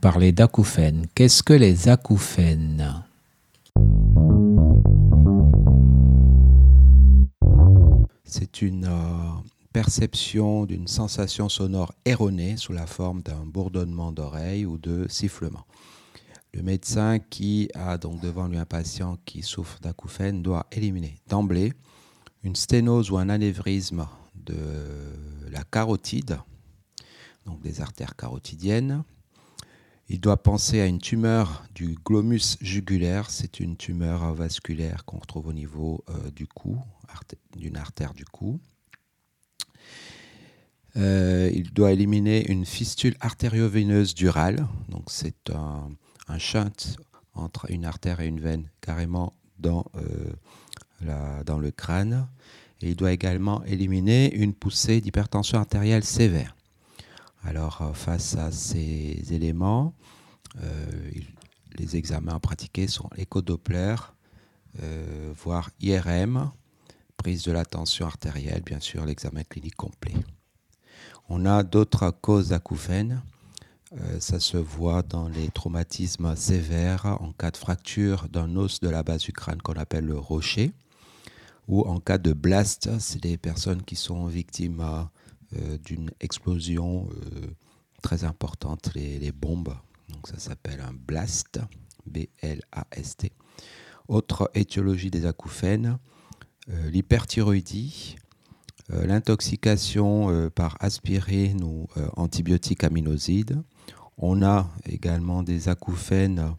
parler d'acouphènes. Qu'est-ce que les acouphènes? C'est une euh, perception d'une sensation sonore erronée sous la forme d'un bourdonnement d'oreille ou de sifflement. Le médecin qui a donc devant lui un patient qui souffre d'acouphènes doit éliminer d'emblée une sténose ou un anévrisme de la carotide, donc des artères carotidiennes. Il doit penser à une tumeur du glomus jugulaire, c'est une tumeur vasculaire qu'on retrouve au niveau euh, du cou, d'une artère du cou. Euh, il doit éliminer une fistule artério-veineuse durale, donc c'est un, un entre une artère et une veine carrément dans, euh, le crâne. Il doit également éliminer une poussée d'hypertension artérielle sévère. Alors, euh, face à ces éléments, euh, les examens pratiqués sont échodoppler, voire IRM, prise de la tension artérielle, bien sûr, l'examen clinique complet. On a d'autres causes acouphènes euh, ça se voit dans les traumatismes sévères en cas de fracture d'un os de la base du crâne qu'on appelle le rocher, ou en cas de blast, c'est des personnes qui sont victimes euh, d'une explosion euh, très importante, les, bombes. Donc ça s'appelle un blast, B-L-A-S-T. Autre étiologie des acouphènes, l'hyperthyroïdie, l'intoxication par aspirine ou antibiotiques aminosides, on a également des acouphènes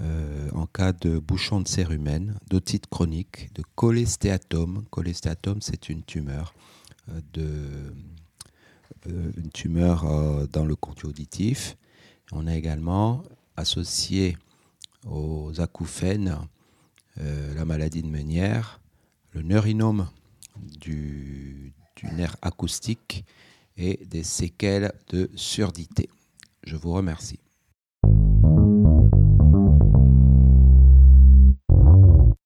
euh, en cas de bouchon de cérumen, d'otite chronique, de cholestéatome. Cholestéatome, c'est une tumeur, euh, de, euh, une tumeur dans le conduit auditif. On a également associé aux acouphènes la maladie de Meunière, le neurinome du nerf acoustique et des séquelles de surdité. Je vous remercie.